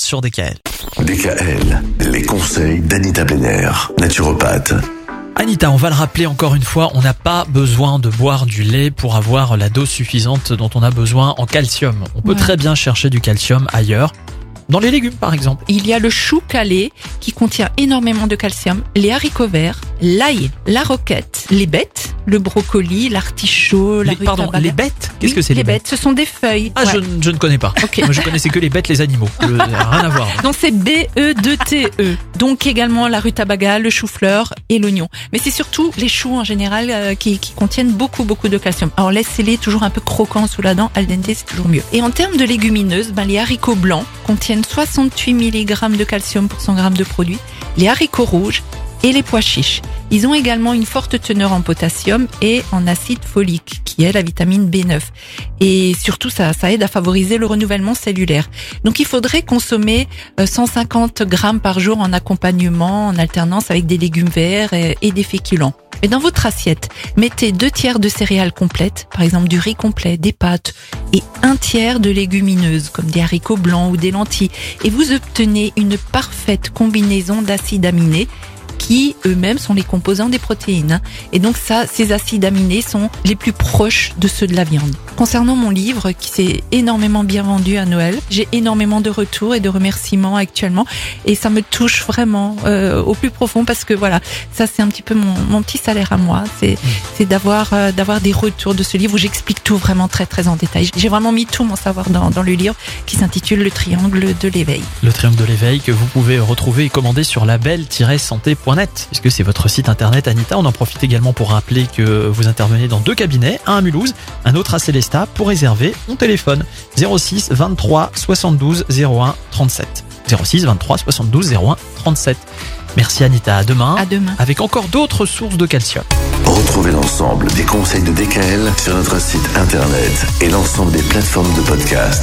sur DKL. DKL, les conseils d'Anita Benner, naturopathe. Anita, on va le rappeler encore une fois, on n'a pas besoin de boire du lait pour avoir la dose suffisante dont on a besoin en calcium. On peut Ouais. très bien chercher du calcium ailleurs, dans les légumes par exemple. Il y a le chou calé qui contient énormément de calcium, les haricots verts, l'ail, la roquette, les bêtes, le brocoli, l'artichaut, la Les- pardon, les bêtes? Qu'est-ce Oui, que c'est les bêtes Ce sont des feuilles. Ah, Ouais. je, ne- je ne connais pas. Ok. Moi, je connaissais que les bêtes, les animaux. Rien à voir. Donc c'est B-E-D-T-E. E. Donc également la rutabaga, le chou-fleur et l'oignon. Mais c'est surtout les choux en général euh, qui, qui contiennent beaucoup beaucoup de calcium. Alors laissez-les toujours un peu croquants sous la dent, al dente c'est toujours mieux. Et en termes de légumineuses, ben, les haricots blancs contiennent 68 mg de calcium pour 100 g de produit. Les haricots rouges et les pois chiches. Ils ont également une forte teneur en potassium et en acide folique, qui est la vitamine B9. Et surtout, ça, ça aide à favoriser le renouvellement cellulaire. Donc, il faudrait consommer euh, 150 grammes par jour en accompagnement, en alternance avec des légumes verts et, et des féculents. Et dans votre assiette, mettez deux tiers de céréales complètes, par exemple du riz complet, des pâtes, et un tiers de légumineuses, comme des haricots blancs ou des lentilles. Et vous obtenez une parfaite combinaison d'acides aminés qui eux-mêmes sont les composants des protéines. Et donc ça, ces acides aminés sont les plus proches de ceux de la viande. Concernant mon livre, qui s'est énormément bien vendu à Noël, j'ai énormément de retours et de remerciements actuellement, et ça me touche vraiment euh, au plus profond parce que voilà, ça c'est un petit peu mon, petit salaire à moi, c'est euh, d'avoir des retours de ce livre où j'explique tout vraiment très très en détail. J'ai vraiment mis tout mon savoir dans, dans le livre qui s'intitule Le Triangle de l'éveil. Le triangle de l'éveil que vous pouvez retrouver et commander sur puisque c'est votre site internet Anita? On en profite également pour rappeler que vous intervenez dans deux cabinets, un à Mulhouse, un autre à Célestat. Pour réserver, on téléphone 06 23 72 01 37. 06 23 72 01 37. Merci Anita, à demain. À demain. Avec encore d'autres sources de calcium. Retrouvez l'ensemble des conseils de DKL sur notre site internet et l'ensemble des plateformes de podcast.